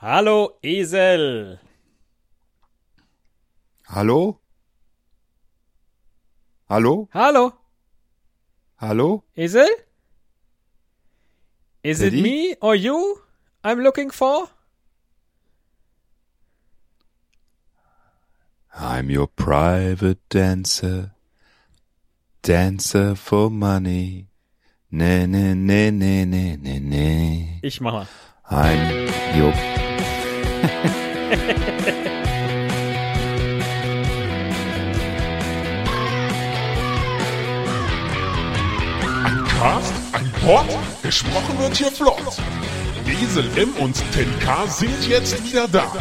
Hallo Esel. Hallo? Hallo? Hallo Hallo? Esel? Is Teddy? it me or you I'm looking for? I'm your private dancer. Dancer for money. Ne, ne, ne, ne, ne, ne, ne. Ich mach mal. I'm your... Ein Cast, ein Pod, gesprochen wird hier flott. Esel M und Teddy K sind jetzt wieder da.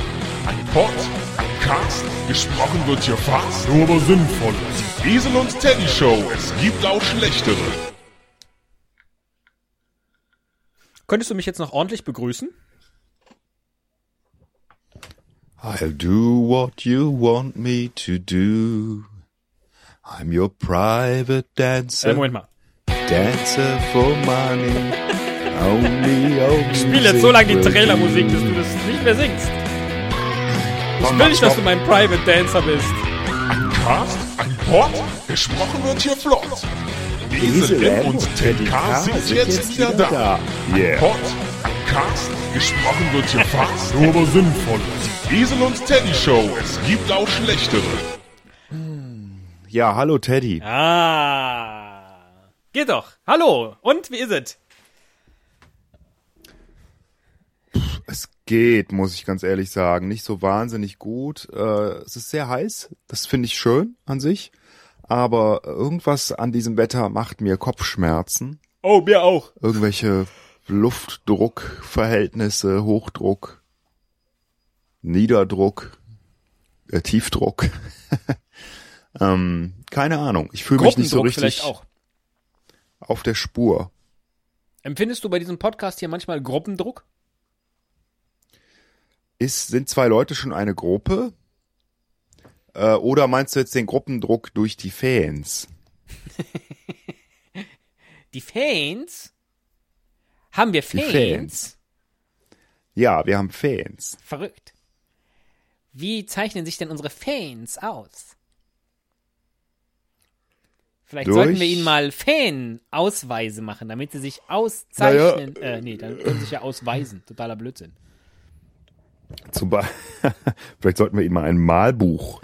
Ein Pod, ein Cast, gesprochen wird hier fast, nur aber sinnvoll. Esel und Teddy Show, es gibt auch schlechtere. Könntest du mich jetzt noch ordentlich begrüßen? I'll do what you want me to do. I'm your private dancer. Äh, Moment mal. Dancer for money. Only, only. Ich spiele jetzt so lange die Trailermusik, bis du das nicht mehr singst. Ich will nicht, dass du mein Private Dancer bist. Ein Cast, ein Pod, gesprochen wird hier flott. Esel und Teddy K sind jetzt wieder da. Ein Yeah. Pod, ein Cast, gesprochen wird hier fast, nur aber sinnvoll. Esel und Teddy Show, es gibt auch schlechtere. Ja, hallo Teddy. Ah. Geht doch. Hallo. Und wie ist es? Es geht, muss ich ganz ehrlich sagen. Nicht so wahnsinnig gut. Äh, es ist sehr heiß. Das finde ich schön an sich. Aber irgendwas an diesem Wetter macht mir Kopfschmerzen. Oh, mir auch. Irgendwelche Luftdruckverhältnisse, Hochdruck, Niederdruck, äh, Tiefdruck. ähm, keine Ahnung. Ich fühle mich nicht so richtig auf der Spur. Empfindest du bei diesem Podcast hier manchmal Gruppendruck? Ist, sind zwei Leute schon eine Gruppe? Äh, oder meinst du jetzt den Gruppendruck durch die Fans? Die Fans? Haben wir Die Fans? Fans. Ja, wir haben Fans. Verrückt. Wie zeichnen sich denn unsere Fans aus? Vielleicht Durch- sollten wir ihnen mal Fan-Ausweise machen, damit sie sich auszeichnen. Äh, nee, dann können sie sich ja ausweisen. Totaler Blödsinn. Zum Be Vielleicht sollten wir ihnen mal ein Malbuch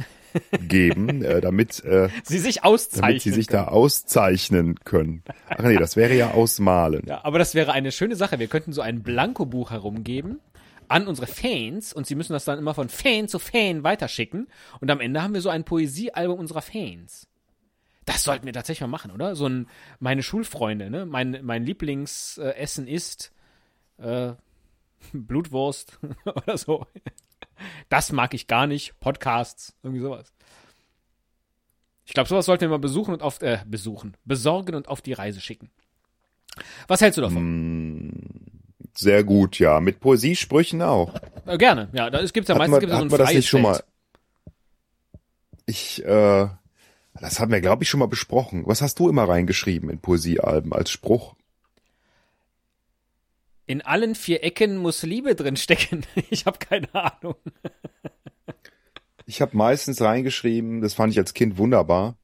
geben, äh, damit, äh, Sie sich auszeichnen. damit sie sich können. da auszeichnen können. Ach nee, das wäre ja ausmalen. Ja, aber das wäre eine schöne Sache. Wir könnten so ein Blankobuch herumgeben an unsere Fans und sie müssen das dann immer von Fan zu Fan weiterschicken und am Ende haben wir so ein Poesiealbum unserer Fans. Das sollten wir tatsächlich mal machen, oder? So ein meine Schulfreunde, ne? Mein mein Lieblingsessen ist äh, Blutwurst oder so. Das mag ich gar nicht. Podcasts, irgendwie sowas. Ich glaube, sowas sollten wir mal besuchen und auf äh, besuchen, besorgen und auf die Reise schicken. Was hältst du davon? Sehr gut, ja. Mit Poesiesprüchen auch. Äh, gerne, ja. Da gibt's ja Hat meistens man, gibt's ja so ein man das nicht schon mal? Ich, äh, das haben wir, glaube ich, schon mal besprochen. Was hast du immer reingeschrieben in Poesiealben als Spruch? In allen vier Ecken muss Liebe drin stecken. Ich habe keine Ahnung. Ich habe meistens reingeschrieben, das fand ich als Kind wunderbar.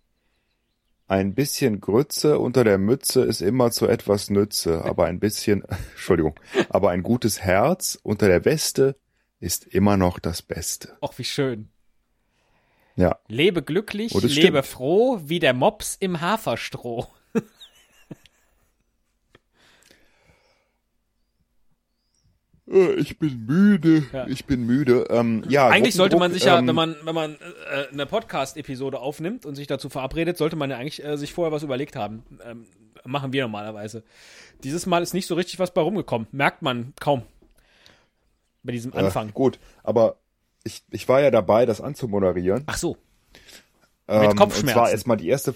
Ein bisschen Grütze unter der Mütze ist immer zu etwas Nütze, aber ein bisschen, Entschuldigung, aber ein gutes Herz unter der Weste ist immer noch das Beste. Och, wie schön. Ja, Lebe glücklich, Oh, lebe stimmt. froh, wie der Mops im Haferstroh. Ich bin müde, Ja. ich bin müde. Ähm, ja, Eigentlich sollte man sich ja, ähm, wenn man, wenn man äh, eine Podcast-Episode aufnimmt und sich dazu verabredet, sollte man ja eigentlich äh, sich vorher was überlegt haben. Ähm, machen wir normalerweise. Dieses Mal ist nicht so richtig was bei rumgekommen. Merkt man kaum. Bei diesem Anfang. Äh, gut, aber ich, ich war ja dabei, das anzumoderieren. Ach so. Ähm, Kopfschmerzen. Und zwar erstmal die erste,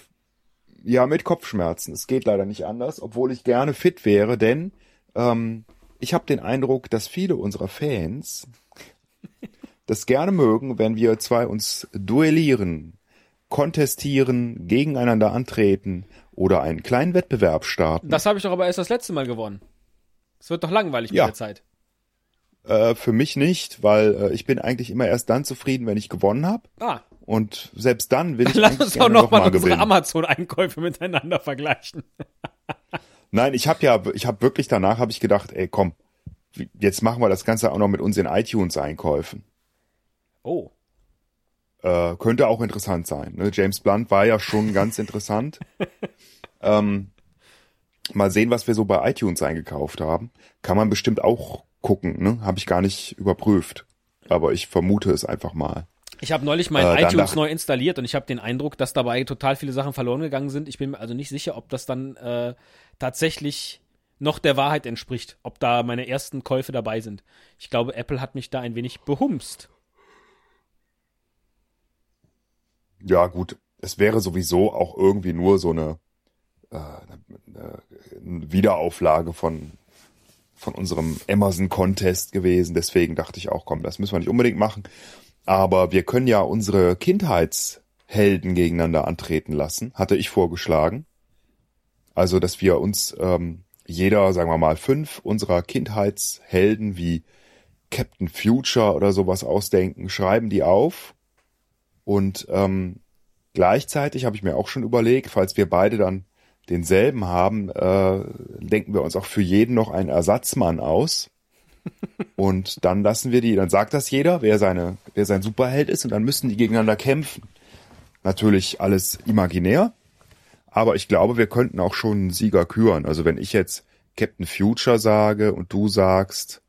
ja, mit Kopfschmerzen. Es geht leider nicht anders, obwohl ich gerne fit wäre, denn ähm, ich habe den Eindruck, dass viele unserer Fans das gerne mögen, wenn wir zwei uns duellieren, kontestieren, gegeneinander antreten oder einen kleinen Wettbewerb starten. Das habe ich doch aber erst das letzte Mal gewonnen. Es wird doch langweilig Ja. mit der Zeit. Äh, für mich nicht, weil äh, ich bin eigentlich immer erst dann zufrieden, wenn ich gewonnen habe. Ah, Und selbst dann will ich lass uns doch gerne noch unsere. Amazon-Einkäufe miteinander vergleichen. Nein, ich habe ja, ich habe wirklich danach habe ich gedacht, ey, komm, jetzt machen wir das Ganze auch noch mit unseren iTunes-Einkäufen. Oh. Äh, könnte auch interessant sein. Ne? James Blunt war ja schon ganz interessant. ähm, mal sehen, was wir so bei iTunes eingekauft haben. Kann man bestimmt auch gucken. Ne? Habe ich gar nicht überprüft. Aber ich vermute es einfach mal. Ich habe neulich mein Äh, iTunes neu installiert und ich habe den Eindruck, dass dabei total viele Sachen verloren gegangen sind. Ich bin mir also nicht sicher, ob das dann äh, tatsächlich noch der Wahrheit entspricht, ob da meine ersten Käufe dabei sind. Ich glaube, Apple hat mich da ein wenig behumst. Ja, gut. Es wäre sowieso auch irgendwie nur so eine, äh, eine Wiederauflage von, von unserem Amazon-Contest gewesen. Deswegen dachte ich auch, komm, das müssen wir nicht unbedingt machen. Aber wir können ja unsere Kindheitshelden gegeneinander antreten lassen, hatte ich vorgeschlagen. Also, dass wir uns ähm, jeder, sagen wir mal, fünf unserer Kindheitshelden wie Captain Future oder sowas ausdenken, schreiben die auf und ähm, gleichzeitig habe ich mir auch schon überlegt, falls wir beide dann denselben haben, äh, denken wir uns auch für jeden noch einen Ersatzmann aus. Und dann lassen wir die, dann sagt das jeder, wer seine, wer sein Superheld ist, und dann müssen die gegeneinander kämpfen. Natürlich alles imaginär, aber ich glaube, wir könnten auch schon einen Sieger küren. Also wenn ich jetzt Captain Future sage und du sagst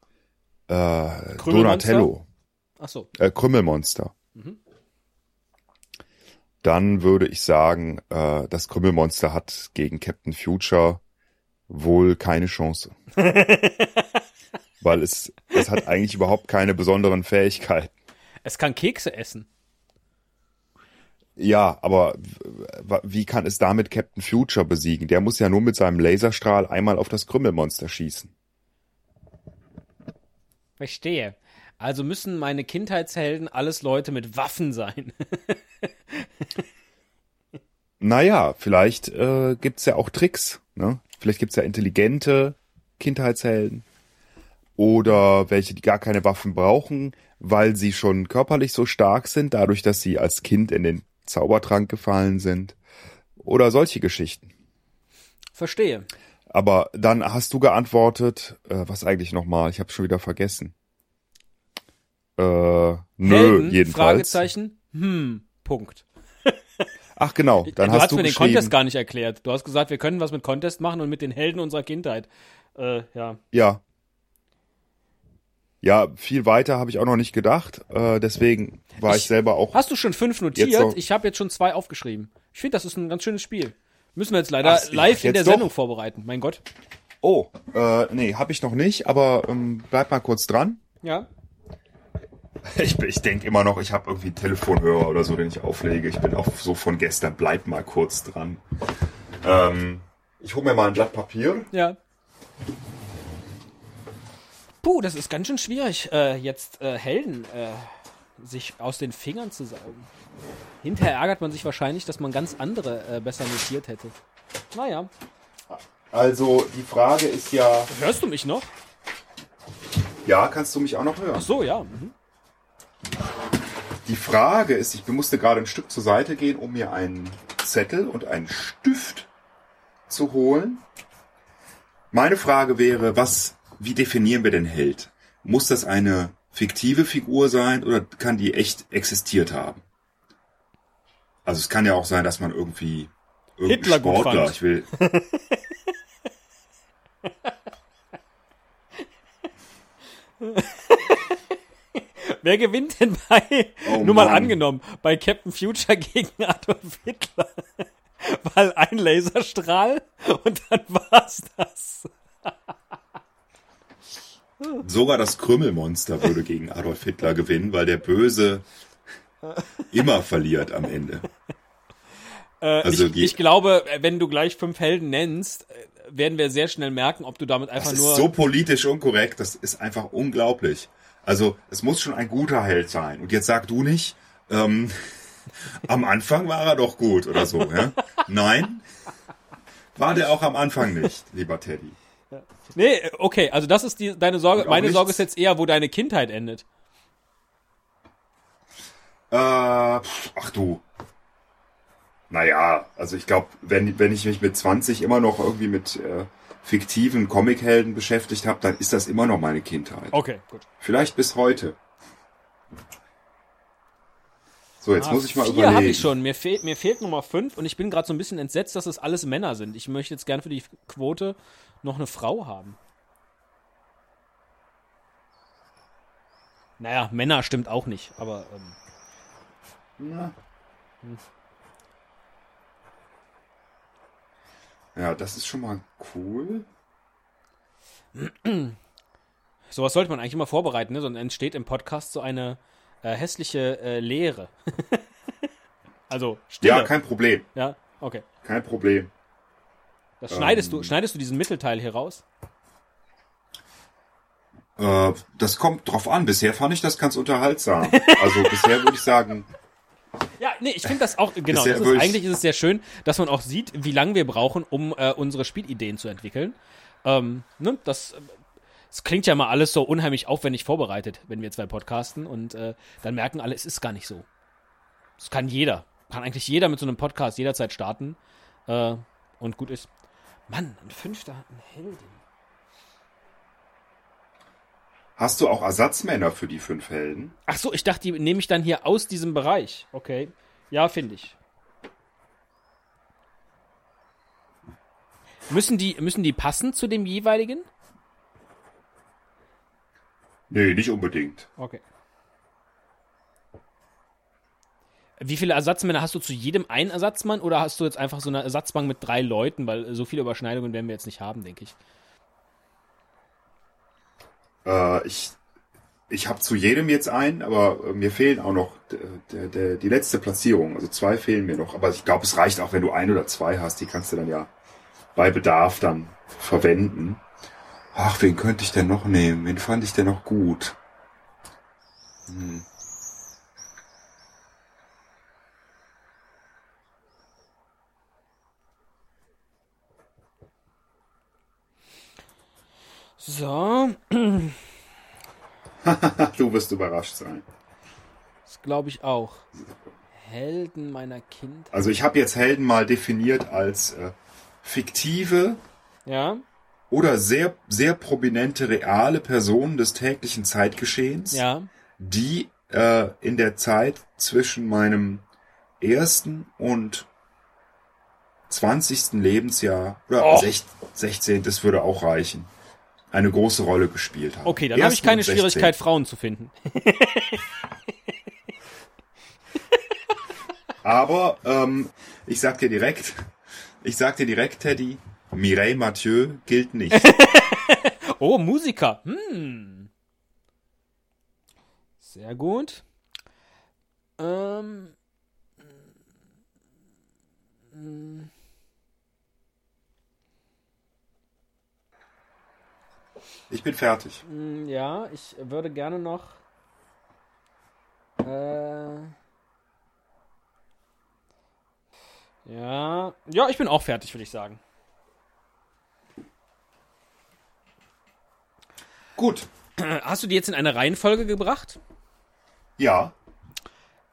äh? Donatello, Ach so. äh, Krümmelmonster. Dann würde ich sagen, äh, das Krümmelmonster hat gegen Captain Future wohl keine Chance. Weil es, es hat eigentlich überhaupt keine besonderen Fähigkeiten. Es kann Kekse essen. Ja, aber wie kann es damit Captain Future besiegen? Der muss ja nur mit seinem Laserstrahl einmal auf das Krümmelmonster schießen. Verstehe. Also müssen meine Kindheitshelden alles Leute mit Waffen sein. Naja, vielleicht äh, gibt's ja auch Tricks. Ne? Vielleicht gibt's ja intelligente Kindheitshelden oder welche, die gar keine Waffen brauchen, weil sie schon körperlich so stark sind, dadurch, dass sie als Kind in den Zaubertrank gefallen sind. Oder solche Geschichten. Verstehe. Aber dann hast du geantwortet, äh, was eigentlich nochmal? Ich habe schon wieder vergessen. Äh, nö, Helden? jedenfalls. Fragezeichen. Hm. Punkt. Ach genau, dann du hast hast du mir den. Contest gar nicht erklärt. Du hast gesagt, wir können was mit Contest machen und mit den Helden unserer Kindheit. Äh, ja. Ja. Ja, viel weiter habe ich auch noch nicht gedacht. Äh, deswegen war ich, Ich- selber auch. Hast du schon fünf notiert? Ich habe jetzt schon zwei aufgeschrieben. Ich finde, das ist ein ganz schönes Spiel. Müssen wir jetzt leider Ach, live in jetzt der doch? Sendung vorbereiten. Mein Gott. Oh, äh, nee, habe ich noch nicht, aber ähm, bleib mal kurz dran. Ja. Ich, ich denke immer noch, ich habe irgendwie einen Telefonhörer oder so, den ich auflege. Ich bin auch so von gestern. Bleib mal kurz dran. Ähm, ich hole mir mal ein Blatt Papier. Ja. Puh, das ist ganz schön schwierig, äh, jetzt äh, Helden äh, sich aus den Fingern zu saugen. Hinterher ärgert man sich wahrscheinlich, dass man ganz andere äh, besser notiert hätte. Naja. Also die Frage ist ja, Hörst du mich noch? ja, kannst du mich auch noch hören? Ach so, ja. Mhm. Die Frage ist, ich musste gerade ein Stück zur Seite gehen, um mir einen Zettel und einen Stift zu holen. Meine Frage wäre, was, wie definieren wir denn Held? Muss das eine fiktive Figur sein oder kann die echt existiert haben? Also es kann ja auch sein, dass man irgendwie Hitler Sportler, ich will, Wer gewinnt denn bei, Oh nur mal Mann. angenommen, bei Captain Future gegen Adolf Hitler? Weil ein Laserstrahl und dann war's das. sogar das Krümmelmonster würde gegen Adolf Hitler gewinnen, weil der Böse immer verliert am Ende. Äh, Also ich, ich glaube, wenn du gleich fünf Helden nennst, äh, werden wir sehr schnell merken, ob du damit einfach Das ist nur. so politisch unkorrekt, das ist einfach unglaublich. Also es muss schon ein guter Held sein. Und jetzt sag du nicht, ähm, am Anfang war er doch gut oder so. Ja? Nein, war der auch am Anfang nicht, lieber Teddy. Nee, okay, also das ist die, deine Sorge. Meine Sorge nichts- ist jetzt eher, wo deine Kindheit endet. Äh, ach du. Naja, also ich glaube, wenn, wenn ich mich mit 20 immer noch irgendwie mit äh, fiktiven Comichelden beschäftigt habe, dann ist das immer noch meine Kindheit. Okay, gut. Vielleicht bis heute. So, jetzt Ah, muss ich mal vier überlegen. habe ich schon. Mir, fehlt mir fehlt Nummer fünf und ich bin gerade so ein bisschen entsetzt, dass es alles Männer sind. Ich möchte jetzt gern für die Quote noch eine Frau haben. Naja, Männer stimmt auch nicht, aber ähm, Ja. Ja, das ist schon mal cool. sowas sollte man eigentlich immer vorbereiten, ne? Sonst entsteht im Podcast so eine äh, hässliche äh, Leere. also Stille. Ja, kein Problem. ja, okay. Kein Problem. Das schneidest Ähm. du, schneidest du diesen Mittelteil hier raus? Äh, das kommt drauf an. Bisher fand ich das ganz unterhaltsam. Also bisher würde ich sagen, Ja, nee, ich finde das auch, genau, das ist, eigentlich ist es sehr schön, dass man auch sieht, wie lange wir brauchen, um äh, unsere Spielideen zu entwickeln. Ähm, ne, das, das klingt ja mal alles so unheimlich aufwendig vorbereitet, wenn wir zwei podcasten und äh, dann merken alle, es ist gar nicht so. Das kann jeder. Kann eigentlich jeder mit so einem Podcast jederzeit starten äh, und gut ist. Mann, ein fünfter ein Heldin. hast du auch Ersatzmänner für die fünf Helden? Ach so, ich dachte, die nehme ich dann hier aus diesem Bereich. Okay. Ja, finde ich. Müssen die, müssen die passen zu dem jeweiligen? Nee, nicht unbedingt. Okay. Wie viele Ersatzmänner hast du zu jedem einen Ersatzmann oder hast du jetzt einfach so eine Ersatzbank mit drei Leuten? Weil so viele Überschneidungen werden wir jetzt nicht haben, denke ich. Äh, ich ich habe zu jedem jetzt einen, aber äh, mir fehlen auch noch die letzte Platzierung. Also zwei fehlen mir noch. Aber ich glaube, es reicht auch, wenn du ein oder zwei hast. Die kannst du dann ja bei Bedarf dann verwenden. Ach, wen könnte ich denn noch nehmen? Wen fand ich denn noch gut? Hm. So, Du wirst überrascht sein. das glaube ich auch. Helden meiner Kindheit. Also ich habe jetzt Helden mal definiert als äh, fiktive Ja, oder sehr, sehr prominente reale Personen des täglichen Zeitgeschehens, ja. die äh, in der Zeit zwischen meinem ersten und 20. Lebensjahr oder Oh. sech- 16. Das würde auch reichen, eine große Rolle gespielt haben. Okay, dann habe ich keine und 16.. Schwierigkeit, Frauen zu finden. Aber ähm, ich sag dir direkt, ich sag dir direkt, Teddy, Mireille Mathieu gilt nicht. Oh, Musiker. Hm. Sehr gut. Ähm. Ich bin fertig. mm, Ja, ich würde gerne noch. Äh. Ja. Ja, ich bin auch fertig, würde ich sagen. Gut. Hast du die jetzt in eine Reihenfolge gebracht? Ja.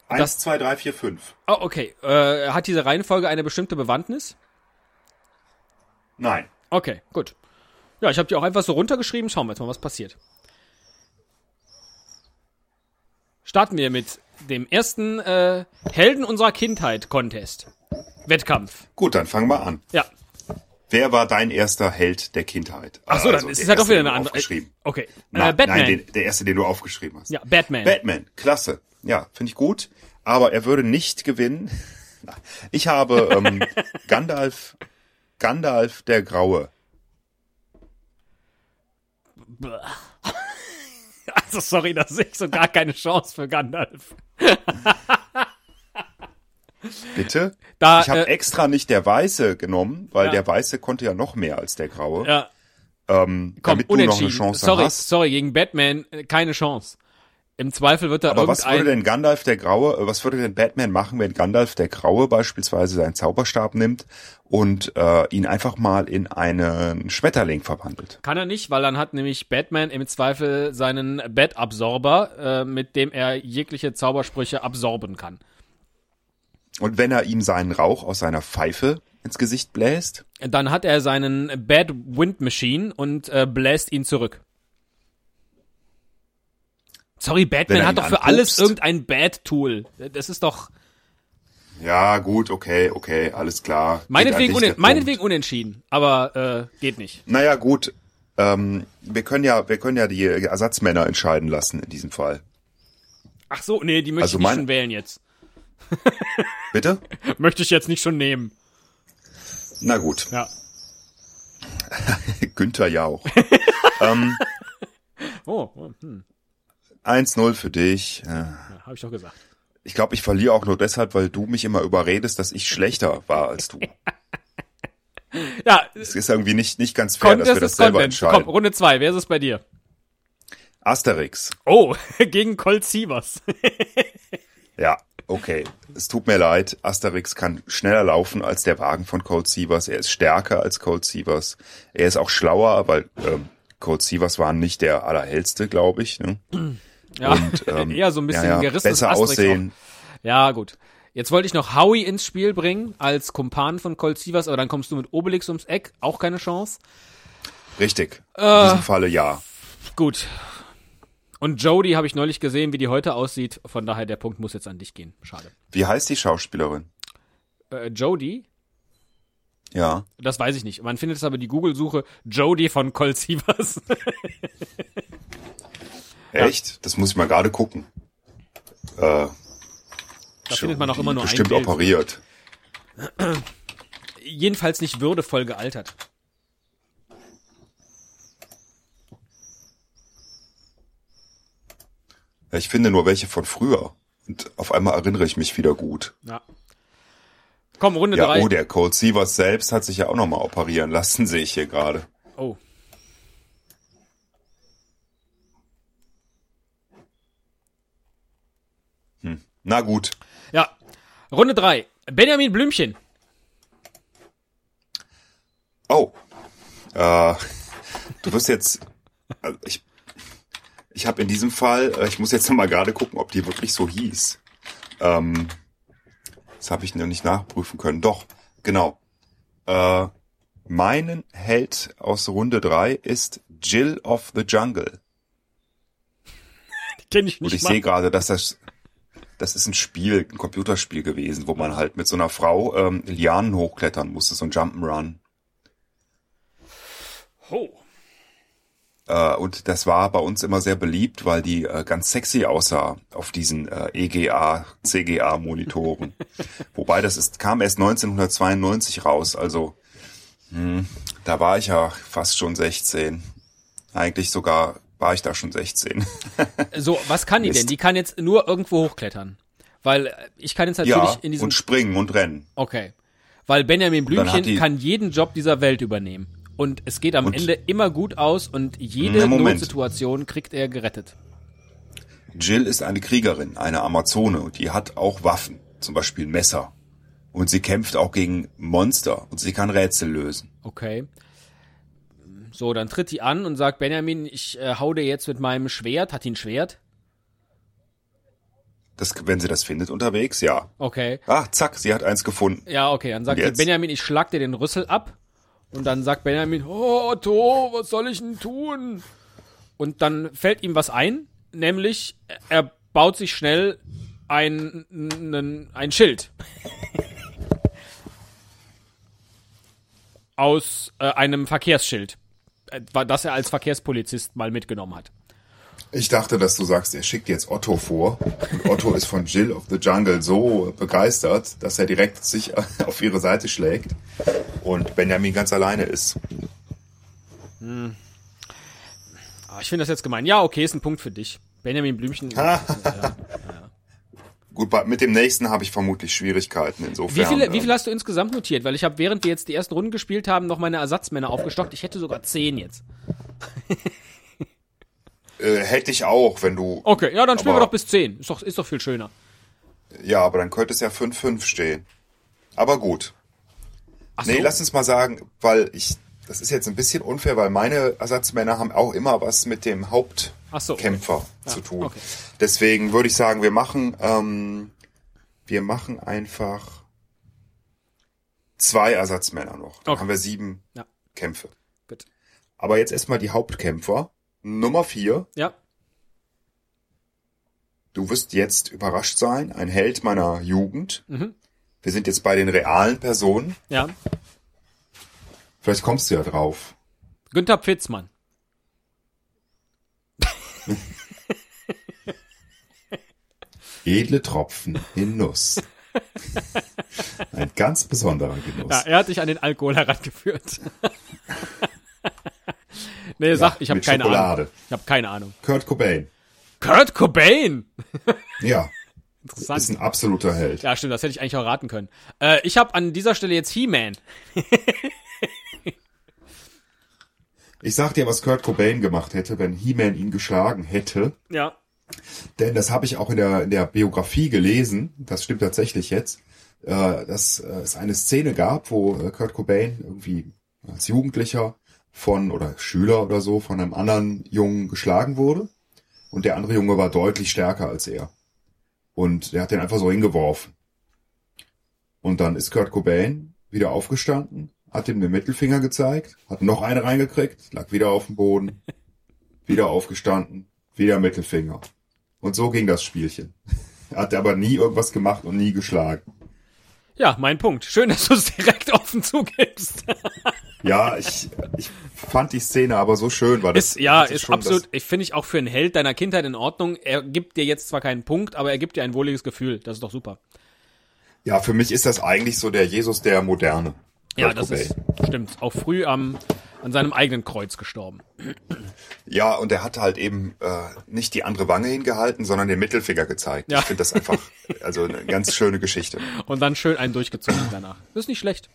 Eins, Das- zwei, drei, vier, fünf. Oh, okay. Äh, hat diese Reihenfolge eine bestimmte Bewandtnis? Nein. Okay, gut. Ja, ich habe die auch einfach so runtergeschrieben. Schauen wir jetzt mal, was passiert. Starten wir mit dem ersten äh, Helden unserer Kindheit Contest. Wettkampf. Gut, dann fangen wir an. Ja. Wer war dein erster Held der Kindheit? Ach so, Also dann ist der es ja doch wieder eine andere. Aufgeschrieben. Okay. Na, äh, Batman. Nein, den, der erste, den du aufgeschrieben hast. ja, Batman. Batman, klasse. Ja, finde ich gut. Aber er würde nicht gewinnen. Ich habe ähm, Gandalf, Gandalf der Graue. also sorry, da sehe ich so gar keine Chance für Gandalf. Bitte? Da, Ich habe äh, extra nicht der Weiße genommen, weil Ja. der Weiße konnte ja noch mehr als der Graue. Ja, Ähm, komm, damit du noch eine. Chance sorry, hast. sorry, gegen Batman äh, keine Chance. Im Zweifel wird da Aber was würde denn Gandalf der Graue, äh, was würde denn Batman machen, wenn Gandalf der Graue beispielsweise seinen Zauberstab nimmt und äh, ihn einfach mal in einen Schmetterling verwandelt? Kann er nicht, weil dann hat nämlich Batman im Zweifel seinen Bat-Absorber, äh, mit dem er jegliche Zaubersprüche absorben kann. Und wenn er ihm seinen Rauch aus seiner Pfeife ins Gesicht bläst? Dann hat er seinen Bad Wind Machine und äh, bläst ihn zurück. Sorry, Batman hat doch für anpupst? alles irgendein Bad-Tool. Das ist doch Ja, gut, okay, okay, alles klar. Meinetwegen, unen meinetwegen unentschieden, aber äh, geht nicht. Naja, gut. Ähm, wir können ja, wir können ja die Ersatzmänner entscheiden lassen in diesem Fall. Ach so, nee, die möchte Also ich nicht schon wählen jetzt. Bitte? Möchte ich jetzt nicht schon nehmen. Na gut. Ja. Günther Jauch. ähm, Oh, oh hm, 1-0 für dich. Äh, ja, habe ich doch gesagt. Ich glaube, ich verliere auch nur deshalb, weil du mich immer überredest, dass ich schlechter war als du. Ja, Es ist irgendwie nicht, nicht ganz fair, dass wir Contest das selber Content. Komm, entscheiden. Runde zwei. Wer ist es bei dir? Asterix. Oh, gegen Colt Sievers. Ja, okay. Es tut mir leid. Asterix kann schneller laufen als der Wagen von Colt Sievers. Er ist stärker als Colt Sievers. Er ist auch schlauer, weil ähm, Colt Sievers war nicht der allerhellste, glaube ich. Ne? Ja, Und, ähm, eher so ein bisschen ja, ja, gerissenes besser Asterix aussehen. Auch. Ja, gut. Jetzt wollte ich noch Howie ins Spiel bringen als Kumpan von Colt Sievers, aber dann kommst du mit Obelix ums Eck. Auch keine Chance. Richtig. Äh. In diesem Falle ja. Gut. Und Jodie habe ich neulich gesehen, wie die heute aussieht. Von daher, der Punkt muss jetzt an dich gehen. Schade. Wie heißt die Schauspielerin? Äh, Jodie? Ja. Das weiß ich nicht. Man findet es aber die Google-Suche Jodie von Colt Sievers. Echt? Das muss ich mal gerade gucken. Äh, da findet man auch immer nur ein bestimmt Bild. operiert. Jedenfalls nicht würdevoll gealtert. Ja, ich finde nur welche von früher. Und auf einmal erinnere ich mich wieder gut. Ja. Komm, Runde Ja, drei. oh, der Colt Sievers selbst hat sich ja auch nochmal operieren lassen, sehe ich hier gerade. Oh. Na gut. Ja. Runde drei. Benjamin Blümchen. Oh. Äh, du wirst jetzt. Also ich ich habe in diesem Fall, äh, ich muss jetzt nochmal gerade gucken, ob die wirklich so hieß. Ähm, das habe ich noch nicht nachprüfen können. Doch, genau. Äh, meinen Held aus Runde drei ist Jill of the Jungle. Kenn ich Und nicht ich mal. sehe gerade, dass das, das ist ein Spiel, ein Computerspiel gewesen, wo man halt mit so einer Frau ähm, Lianen hochklettern musste, so ein Jump'n'Run. Oh. Äh, und das war bei uns immer sehr beliebt, weil die äh, ganz sexy aussah auf diesen äh, EGA, CGA-Monitoren. Wobei das ist, kam erst 1992 raus, also hm, da war ich ja fast schon 16. Eigentlich sogar war ich da schon 16. So, was kann die Mist. denn? Die kann jetzt nur irgendwo hochklettern. Weil äh, ich kann jetzt natürlich ja, in diesem. und springen und rennen. Okay. Weil Benjamin Blümchen kann jeden Job dieser Welt übernehmen. Und es geht am Und- Ende immer gut aus und jede. Notsituation kriegt er gerettet. Jill ist eine Kriegerin, eine Amazone und die hat auch Waffen, zum Beispiel Messer. Und sie kämpft auch gegen Monster und sie kann Rätsel lösen. Okay. So, dann tritt die an und sagt, Benjamin, ich äh, hau dir jetzt mit meinem Schwert. Hat die ein Schwert? Das, wenn sie das findet unterwegs, ja. Okay. Ach, zack, sie hat eins gefunden. Ja, okay. Dann sagt sie? Benjamin, ich schlag dir den Rüssel ab. Und dann sagt Benjamin, oh Otto, was soll ich denn tun? Und dann fällt ihm was ein, nämlich er baut sich schnell ein, ein, ein Schild. Aus äh, einem Verkehrsschild, äh, das er als Verkehrspolizist mal mitgenommen hat. Ich dachte, dass du sagst, er schickt jetzt Otto vor. Und Otto ist von Jill of the Jungle so begeistert, dass er direkt sich auf ihre Seite schlägt und Benjamin ganz alleine ist. Aber ich finde das jetzt gemein. Ja, okay, ist ein Punkt für dich. Benjamin Blümchen. Gut, mit dem nächsten habe ich vermutlich Schwierigkeiten insofern. Wie viele, wie ähm, viel hast du insgesamt notiert? Weil ich habe, während wir jetzt die ersten Runden gespielt haben, noch meine Ersatzmänner aufgestockt. Ich hätte sogar zehn jetzt. Äh, hätte ich auch, wenn du. Okay, ja, dann spielen wir Aber- doch bis 10. Ist doch, ist doch viel schöner. Ja, aber dann könnte es ja 5-5 stehen. Aber gut. Ach Nee, so. lass uns mal sagen, weil ich, das ist jetzt ein bisschen unfair, weil meine Ersatzmänner haben auch immer was mit dem Ach so, okay. Hauptkämpfer Ja, zu tun. okay. Deswegen würde ich sagen, wir machen, ähm, wir machen einfach zwei Ersatzmänner noch. Dann Okay. haben wir sieben Ja. Kämpfe. Gut. Aber jetzt erstmal die Hauptkämpfer. Nummer vier. Ja. Du wirst jetzt überrascht sein. Ein Held meiner Jugend. Mhm. Wir sind jetzt bei den realen Personen. Ja. Vielleicht kommst du ja drauf. Günther Pfitzmann. Edle Tropfen in Nuss. Ein ganz besonderer Genuss. Ja, er hat dich an den Alkohol herangeführt. nee, sag, ich habe keine Schokolade. Ahnung. Ich habe keine Ahnung. Kurt Cobain. Kurt Cobain. Ja, Interessant. ist ein absoluter Held. Ja, stimmt, das hätte ich eigentlich auch raten können. Äh, ich habe an dieser Stelle jetzt He-Man. Ich sag dir, was Kurt Cobain gemacht hätte, wenn He-Man ihn geschlagen hätte. Ja. Denn das habe ich auch in der, in der Biografie gelesen. Das stimmt tatsächlich jetzt. Äh, dass äh, es eine Szene gab, wo äh, Kurt Cobain irgendwie als Jugendlicher von oder Schüler oder so von einem anderen Jungen geschlagen wurde. Und der andere Junge war deutlich stärker als er. Und der hat den einfach so hingeworfen. Und dann ist Kurt Cobain wieder aufgestanden, hat ihm den Mittelfinger gezeigt, hat noch eine reingekriegt, lag wieder auf dem Boden, wieder aufgestanden, wieder Mittelfinger. Und so ging das Spielchen. Er hat aber nie irgendwas gemacht und nie geschlagen. Ja, mein Punkt. Schön, dass du es direkt offen zugibst. Ja, ich, ich fand die Szene aber so schön, weil das Ist, ja, ist absolut, ich finde ich auch für einen Held deiner Kindheit in Ordnung. Er gibt dir jetzt zwar keinen Punkt, aber er gibt dir ein wohliges Gefühl. Das ist doch super. Ja, für mich ist das eigentlich so der Jesus der Moderne. Ja, das ist, stimmt. Auch früh am, an seinem eigenen Kreuz gestorben. Ja, und er hat halt eben äh, nicht die andere Wange hingehalten, sondern den Mittelfinger gezeigt. Ja. Ich finde das einfach also eine ganz schöne Geschichte. Und dann schön einen durchgezogen danach. Das ist nicht schlecht.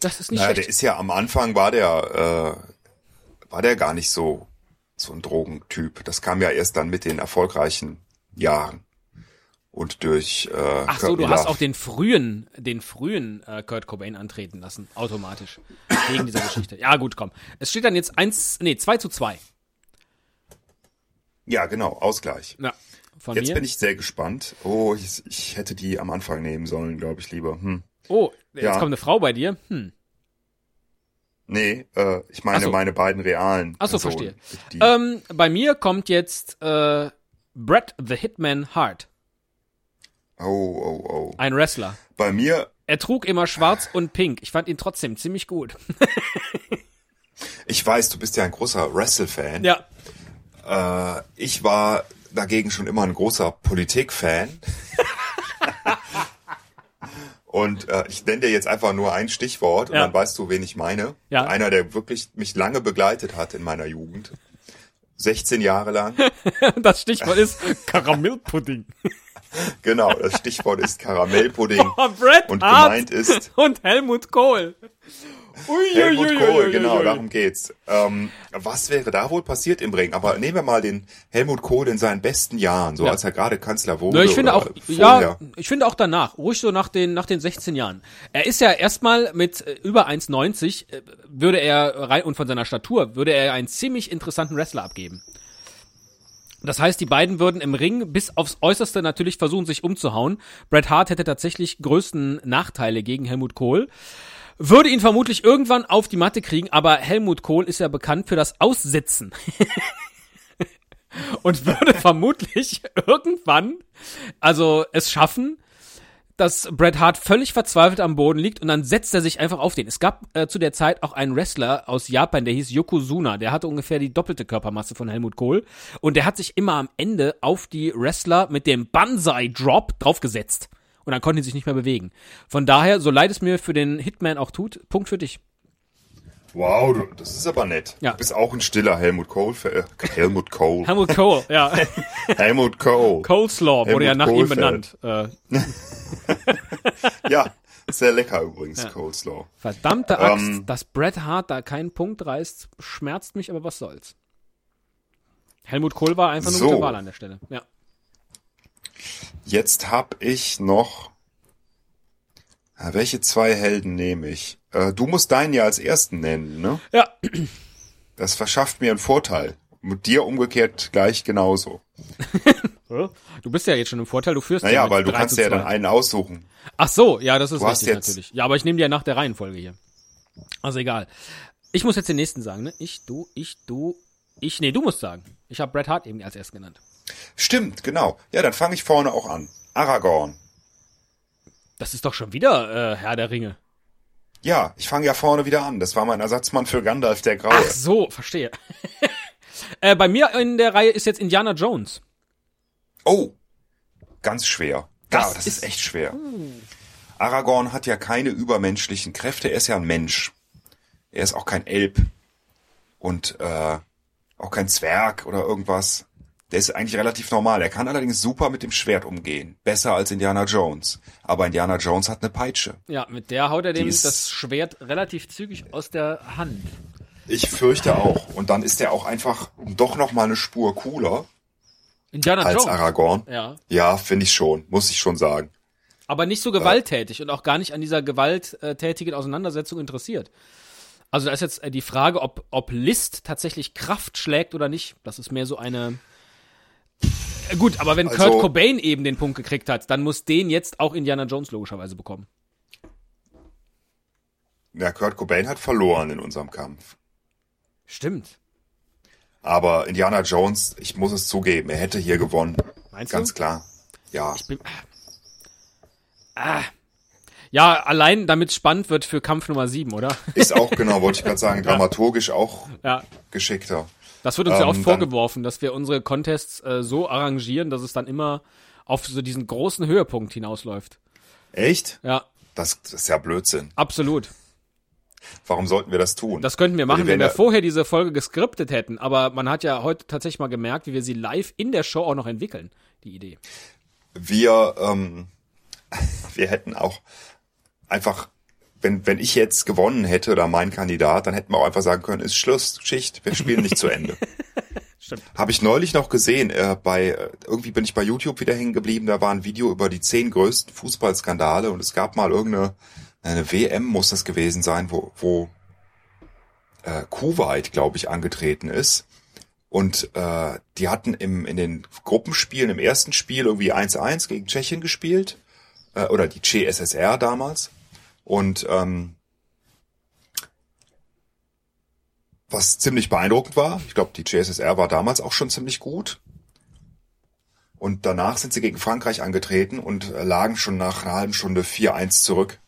Das ist nicht Naja, der schlecht. ist ja am Anfang war der äh, war der gar nicht so so ein Drogentyp. Das kam ja erst dann mit den erfolgreichen Jahren und durch äh, Ach so, Courtney du hast Love. auch den frühen, den frühen äh, Kurt Cobain antreten lassen, automatisch. Wegen dieser Geschichte. Ja, gut, komm. Es steht dann jetzt eins, nee, zwei zu zwei. ja genau Ausgleich. Ja, von Jetzt mir. bin ich sehr gespannt. Oh, ich, ich hätte die am Anfang nehmen sollen, glaube ich lieber. Hm. oh, jetzt Ja. kommt eine Frau bei dir. Hm. Nee, äh, ich meine so. meine beiden realen. Ach so, verstehe. Ähm, bei mir kommt jetzt äh, Brett the Hitman Hart, oh, oh, oh. ein Wrestler. Bei mir, Er trug immer schwarz und pink. Ich fand ihn trotzdem ziemlich gut. ich weiß, du bist ja ein großer Wrestle-Fan. ja. Äh, ich war dagegen schon immer ein großer Politik-Fan. Und äh, ich nenne dir jetzt einfach nur ein Stichwort und Ja. dann weißt du, wen ich meine. Ja. Einer, der wirklich mich lange begleitet hat in meiner Jugend. 16 Jahre lang. Das Stichwort ist Karamellpudding. Genau, das Stichwort ist Karamellpudding. Oh, Bret Und gemeint ist und Helmut Kohl. Ui, Helmut ui, Kohl, ui, genau, darum geht's. Ähm, was wäre da wohl passiert im Ring? Aber nehmen wir mal den Helmut Kohl in seinen besten Jahren, so Ja. als er gerade Kanzler wurde. Ja, ich finde auch, vorher. ja, ich finde auch danach, ruhig so nach den, nach den 16 Jahren. Er ist ja erstmal mit äh, über 1,90, äh, würde er rein, und von seiner Statur, würde er einen ziemlich interessanten Wrestler abgeben. Das heißt, die beiden würden im Ring bis aufs Äußerste natürlich versuchen, sich umzuhauen. Bret Hart hätte tatsächlich größten Nachteile gegen Helmut Kohl. Würde ihn vermutlich irgendwann auf die Matte kriegen, aber Helmut Kohl ist ja bekannt für das Aussitzen. und würde vermutlich irgendwann, also es schaffen, dass Bret Hart völlig verzweifelt am Boden liegt und dann setzt er sich einfach auf den. Es gab äh, zu der Zeit auch einen Wrestler aus Japan, der hieß Yokozuna, der hatte ungefähr die doppelte Körpermasse von Helmut Kohl und der hat sich immer am Ende auf die Wrestler mit dem Banzai Drop draufgesetzt und dann konnten die sich nicht mehr bewegen. Von daher, so leid es mir für den Hitman auch tut, Punkt für dich. Wow, du, das ist aber nett. Ja. Du bist auch ein stiller Helmut Kohl. Äh, Helmut Kohl. Helmut Kohl, ja. Helmut Kohl. Coleslaw wurde ja nach Helmut ihm benannt. Äh, Ja, sehr lecker übrigens, Coleslaw. verdammte Axt, Ähm. dass Bret Hart da keinen Punkt reißt, schmerzt mich, aber was soll's. Helmut Kohl war einfach eine So. gute Wahl an der Stelle. Ja. Jetzt hab ich noch. Ja, welche zwei Helden nehme ich? Äh, du musst deinen ja als ersten nennen, ne? Ja, Das verschafft mir einen Vorteil. Mit dir umgekehrt gleich genauso. du bist ja jetzt schon im Vorteil, du führst Naja, mit weil du 3 kannst ja dann 2. einen aussuchen. Ach so, ja, das ist Du richtig jetzt- natürlich. Ja, aber ich nehme die ja nach der Reihenfolge hier. Also egal. Ich muss jetzt den nächsten sagen, ne? Ich, du, ich, du, ich, nee, du musst sagen. Ich habe Bret Hart eben als erst genannt. Stimmt, genau. Ja, dann fange ich vorne auch an. Aragorn. Das ist doch schon wieder äh, Herr der Ringe. Ja, ich fange ja vorne wieder an. Das war mein Ersatzmann für Gandalf der Graue. Ach so, verstehe. äh, bei mir in der Reihe ist jetzt Indiana Jones. Oh, ganz schwer. Das ja, das ist- ist echt schwer. Aragorn hat ja keine übermenschlichen Kräfte. Er ist ja ein Mensch. Er ist auch kein Elb und äh, auch kein Zwerg oder irgendwas. Der ist eigentlich relativ normal. Er kann allerdings super mit dem Schwert umgehen. Besser als Indiana Jones. Aber Indiana Jones hat eine Peitsche. Ja, mit der haut er dem das Schwert relativ zügig aus der Hand. Ich fürchte auch. Und dann ist er auch einfach doch noch mal eine Spur cooler Indiana als Jones. Aragorn. Ja. Ja, finde ich schon. Muss ich schon sagen. aber nicht so gewalttätig und auch gar nicht an dieser gewalttätigen Auseinandersetzung interessiert. Also da ist jetzt äh, die Frage, ob, ob List tatsächlich Kraft schlägt oder nicht. Das ist mehr so eine. Gut, aber wenn Also- Kurt Cobain eben den Punkt gekriegt hat, dann muss den jetzt auch Indiana Jones logischerweise bekommen. Ja, Kurt Cobain hat verloren in unserem Kampf. Stimmt. Aber Indiana Jones, ich muss es zugeben, er hätte hier gewonnen. Meinst Ganz du? klar. Ja. Ich bin, ah. Ja, allein damit spannend wird für Kampf Nummer 7, oder? Ist auch, genau, wollte ich gerade sagen, dramaturgisch auch Ja. geschickter. Das wird uns ja Ähm, oft dann- vorgeworfen, dass wir unsere Contests äh, so arrangieren, dass es dann immer auf so diesen großen Höhepunkt hinausläuft. Echt? Ja, Das, das ist ja Blödsinn. absolut. Warum sollten wir das tun? Das könnten wir machen, Wir wenn wir ja- vorher diese Folge geskriptet hätten. Aber man hat ja heute tatsächlich mal gemerkt, wie wir sie live in der Show auch noch entwickeln, die Idee. wir, ähm, wir hätten auch einfach, wenn, wenn ich jetzt gewonnen hätte oder mein Kandidat, dann hätten wir auch einfach sagen können, ist Schluss, Schicht, wir spielen nicht zu Ende. Stimmt. Habe ich neulich noch gesehen, äh, bei, äh, irgendwie bin ich bei YouTube wieder hängen geblieben, da war ein Video über die zehn größten Fußballskandale und es gab mal irgendeine, eine WM muss das gewesen sein, wo, wo äh, Kuwait, glaube ich, angetreten ist. Und äh, die hatten im, in den Gruppenspielen, im ersten Spiel irgendwie 1-1 gegen Tschechien gespielt. Äh, oder die CSSR damals. Und ähm, was ziemlich beeindruckend war, ich glaube, die CSSR war damals auch schon ziemlich gut. Und danach sind sie gegen Frankreich angetreten und äh, lagen schon nach einer halben Stunde 4-1 zurück.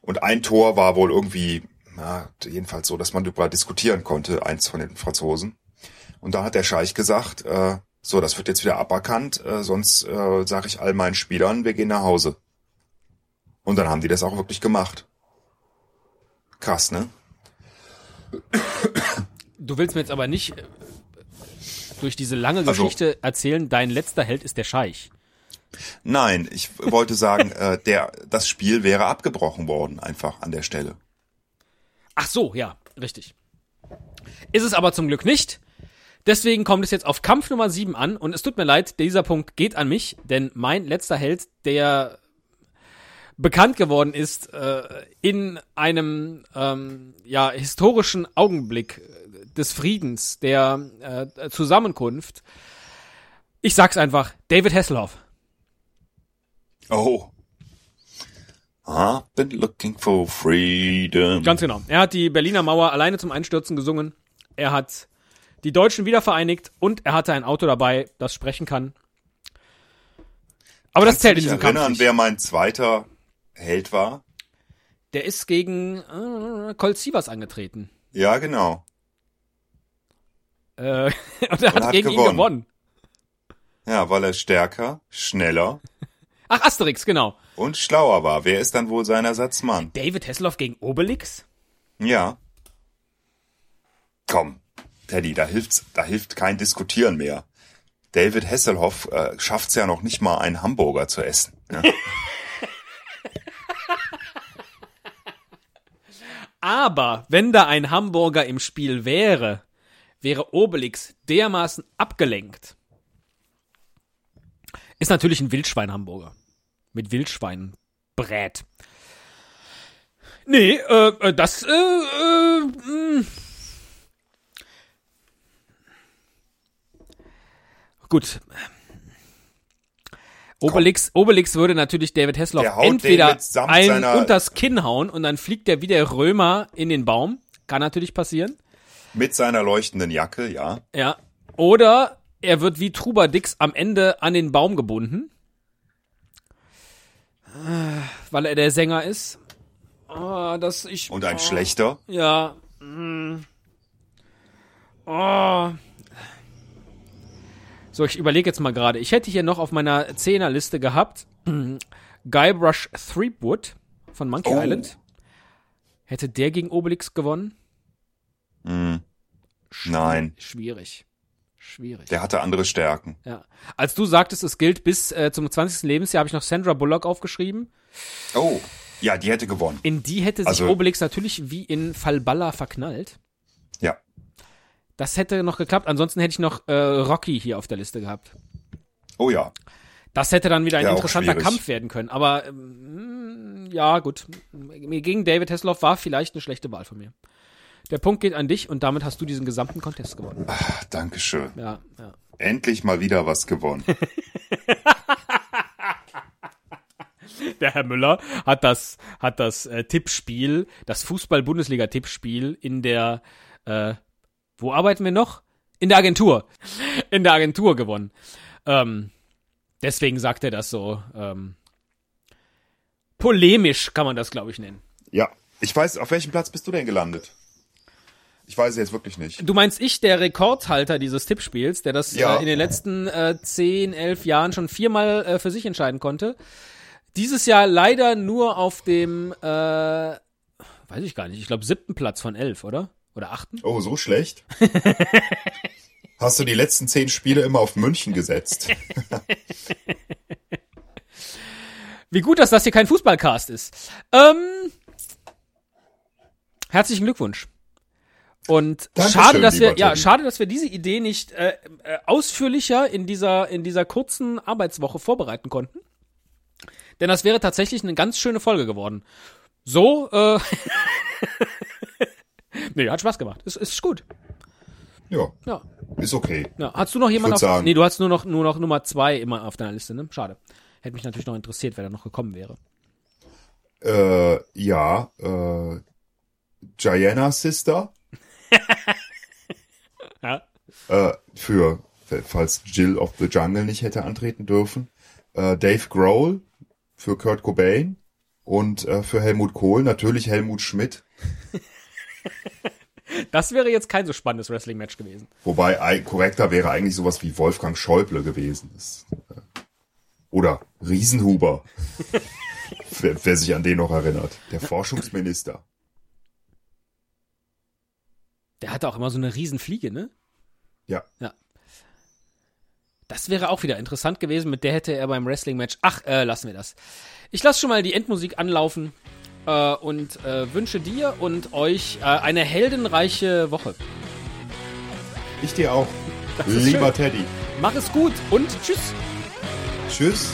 Und ein Tor war wohl irgendwie, na, jedenfalls so, dass man darüber diskutieren konnte, eins von den Franzosen. Und da hat der Scheich gesagt, äh, so, das wird jetzt wieder aberkannt, äh, sonst äh, sage ich all meinen Spielern, wir gehen nach Hause. Und dann haben die das auch wirklich gemacht. Krass, ne? Du willst mir jetzt aber nicht äh, durch diese lange Also- Geschichte erzählen, dein letzter Held ist der Scheich. Nein, ich wollte sagen, äh, der, das Spiel wäre abgebrochen worden, einfach an der Stelle. Ach so, ja, richtig. Ist es aber zum Glück nicht. Deswegen kommt es jetzt auf Kampf Nummer 7 an und es tut mir leid, dieser Punkt geht an mich, denn mein letzter Held, der bekannt geworden ist äh, in einem ähm, ja, historischen Augenblick äh, des Friedens, der äh, Zusammenkunft. Ich sag's einfach, David Hasselhoff. Oh. I've been looking for freedom. Ganz genau. Er hat die Berliner Mauer alleine zum Einstürzen gesungen. Er hat die Deutschen wieder vereinigt und er hatte ein Auto dabei, das sprechen kann. Aber das Kannst du zählt in diesem Kampf erinnern, wer mein zweiter Held war? Der ist gegen äh, Colt Sievers angetreten. Ja, genau. Äh, und er hat, hat gegen ihn gewonnen. gewonnen. Ja, weil er stärker, schneller Ach, Asterix, genau. und schlauer war. Wer ist dann wohl sein Ersatzmann? David Hasselhoff gegen Obelix? Ja. Komm, Teddy, da hilft's, da hilft kein Diskutieren mehr. David Hasselhoff äh, schafft's ja noch nicht mal, einen Hamburger zu essen. Ne? Aber wenn da ein Hamburger im Spiel wäre, wäre Obelix dermaßen abgelenkt. Ist natürlich ein Wildschwein-Hamburger. Mit Wildschweinbrät. Nee, äh, äh, das, äh, äh, mh. Gut. Obelix, Obelix würde natürlich David Hasselhoff entweder David samt ein seiner- unters Kinn hauen und dann fliegt der wie der Römer in den Baum. Kann natürlich passieren. Mit seiner leuchtenden Jacke, ja. Ja. Oder er wird wie Trubadix am Ende an den Baum gebunden. Weil er der Sänger ist. Ah, das ich. Und ein oh, schlechter. Ja. mm. Oh. So, ich überlege jetzt mal gerade. Ich hätte hier noch auf meiner Zehnerliste gehabt Guybrush Threepwood von Monkey Oh. Island. Hätte der gegen Obelix gewonnen? Hm. Nein, Schwierig. Schwierig. der hatte andere Stärken. Ja. Als du sagtest, es gilt bis äh, zum 20. Lebensjahr, habe ich noch Sandra Bullock aufgeschrieben. Oh, ja, die hätte gewonnen. In die hätte sich Also- Obelix natürlich wie in Falballa verknallt. Ja. Das hätte noch geklappt. Ansonsten hätte ich noch äh, Rocky hier auf der Liste gehabt. Oh ja. Das hätte dann wieder ein Ja, interessanter. Kampf werden können. Aber ähm, ja, gut. Mir Gegen David Hasselhoff war vielleicht eine schlechte Wahl von mir. Der Punkt geht an dich und damit hast du diesen gesamten Contest gewonnen. Ach, Dankeschön. Ja, ja. Endlich mal wieder was gewonnen. Der Herr Müller hat das, hat das äh, Tippspiel, das Fußball-Bundesliga-Tippspiel in der, äh, wo arbeiten wir noch? In der Agentur. In der Agentur gewonnen. Ähm, deswegen sagt er das so, ähm, polemisch kann man das, glaube ich, nennen. ja. Ich weiß, auf welchem Platz bist du denn gelandet? Ich weiß es jetzt wirklich nicht. Du meinst ich, der Rekordhalter dieses Tippspiels, der das Ja. äh, in den letzten äh, 10, 11 Jahren schon viermal äh, für sich entscheiden konnte. Dieses Jahr leider nur auf dem, äh, weiß ich gar nicht, ich glaube siebten Platz von elf, oder? Oder achten? Oh, so schlecht? Hast du die letzten zehn Spiele immer auf München gesetzt? Wie gut, dass das hier kein Fußballcast ist. Ähm, herzlichen Glückwunsch. Und Dankeschön, schade, dass wir, ja, schade, dass wir diese Idee nicht äh, äh, ausführlicher in dieser in dieser kurzen Arbeitswoche vorbereiten konnten. Denn das wäre tatsächlich eine ganz schöne Folge geworden. So, äh, nee, hat Spaß gemacht. Ist, ist gut. Ja, Ja, ist okay. ja. Hast du noch jemanden auf? sagen- Nee, du hast nur noch nur noch Nummer zwei immer auf deiner Liste, ne? Schade. Hätte mich natürlich noch interessiert, wer da noch gekommen wäre. Äh, ja, äh, Diana Sister. Ja. Äh, für, falls Jill of the Jungle nicht hätte antreten dürfen. Äh, Dave Grohl für Kurt Cobain. Und äh, für Helmut Kohl natürlich Helmut Schmidt. Das wäre jetzt kein so spannendes Wrestling-Match gewesen. Wobei ei- korrekter wäre eigentlich sowas wie Wolfgang Schäuble gewesen. Das, äh, oder Riesenhuber. wer, wer sich an den noch erinnert. Der Forschungsminister. Der hatte auch immer so eine Riesenfliege, ne? Ja. Ja. Das wäre auch wieder interessant gewesen. Mit der hätte er beim Wrestling-Match. Ach, äh, lassen wir das. Ich lasse schon mal die Endmusik anlaufen äh, und äh, wünsche dir und euch äh, eine heldenreiche Woche. Ich dir auch. Lieber schön. Teddy. Mach es gut und tschüss. Tschüss.